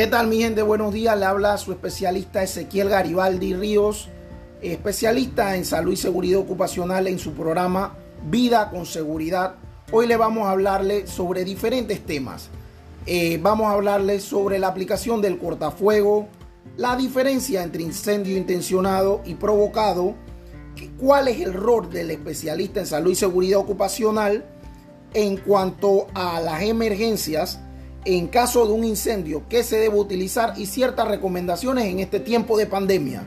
¿Qué tal mi gente? Buenos días. Le habla su especialista Ezequiel Garibaldi Ríos, especialista en salud y seguridad ocupacional en su programa Vida con Seguridad. Hoy le vamos a hablarle sobre diferentes temas. Eh, vamos a hablarle sobre la aplicación del cortafuego, la diferencia entre incendio intencionado y provocado, cuál es el rol del especialista en salud y seguridad ocupacional en cuanto a las emergencias en caso de un incendio, qué se debe utilizar y ciertas recomendaciones en este tiempo de pandemia.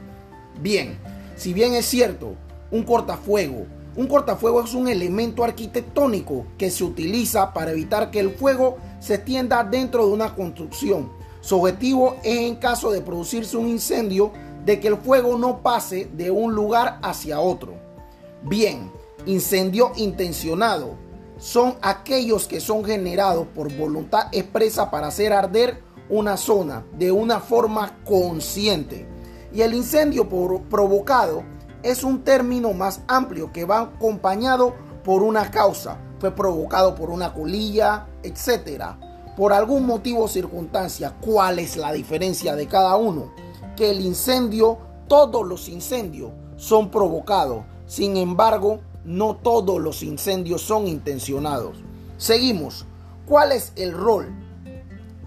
Bien, si bien es cierto, un cortafuego, un cortafuego es un elemento arquitectónico que se utiliza para evitar que el fuego se extienda dentro de una construcción. Su objetivo es en caso de producirse un incendio de que el fuego no pase de un lugar hacia otro. Bien, incendio intencionado son aquellos que son generados por voluntad expresa para hacer arder una zona de una forma consciente. Y el incendio provocado es un término más amplio que va acompañado por una causa. Fue provocado por una colilla, etc. Por algún motivo o circunstancia. ¿Cuál es la diferencia de cada uno? Que el incendio, todos los incendios son provocados. Sin embargo, no todos los incendios son intencionados. Seguimos. ¿Cuál es el rol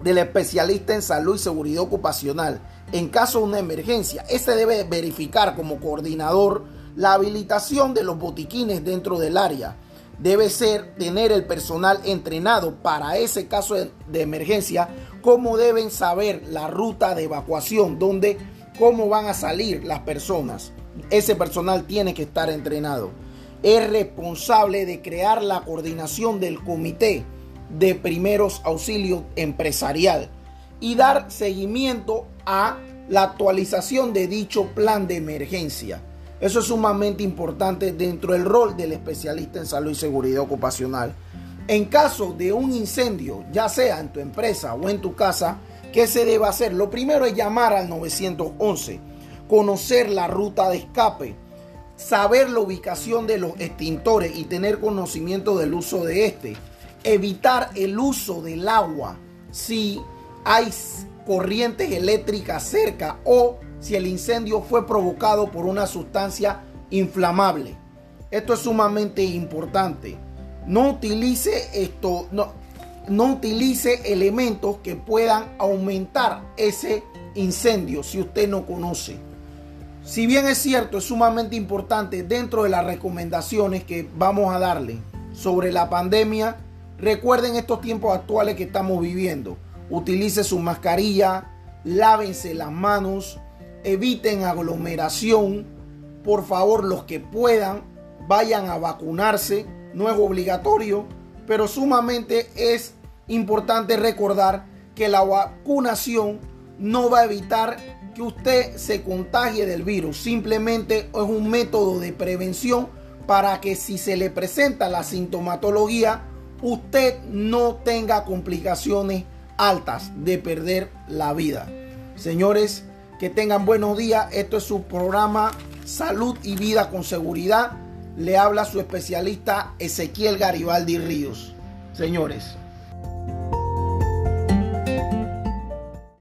del especialista en salud y seguridad ocupacional en caso de una emergencia? Este debe verificar como coordinador la habilitación de los botiquines dentro del área. Debe ser tener el personal entrenado para ese caso de, emergencia, cómo deben saber la ruta de evacuación, dónde, cómo van a salir las personas. Ese personal tiene que estar entrenado es responsable de crear la coordinación del comité de primeros auxilios empresarial y dar seguimiento a la actualización de dicho plan de emergencia. Eso es sumamente importante dentro del rol del especialista en salud y seguridad ocupacional. En caso de un incendio, ya sea en tu empresa o en tu casa, ¿qué se debe hacer? Lo primero es llamar al 911, conocer la ruta de escape, saber la ubicación de los extintores y tener conocimiento del uso de este. Evitar el uso del agua si hay corrientes eléctricas cerca o si el incendio fue provocado por una sustancia inflamable. Esto es sumamente importante. No utilice esto, no, no utilice elementos que puedan aumentar ese incendio si usted no conoce. Si bien es cierto, es sumamente importante dentro de las recomendaciones que vamos a darle sobre la pandemia, recuerden estos tiempos actuales que estamos viviendo. Utilice su mascarilla, lávense las manos, eviten aglomeración. Por favor, los que puedan, vayan a vacunarse. No es obligatorio, pero sumamente es importante recordar que la vacunación no va a evitar que usted se contagie del virus. Simplemente es un método de prevención para que si se le presenta la sintomatología, usted no tenga complicaciones altas de perder la vida. Señores, que tengan buenos días. Esto es su programa Salud y Vida con Seguridad. Le habla su especialista Ezequiel Garibaldi Ríos. Señores.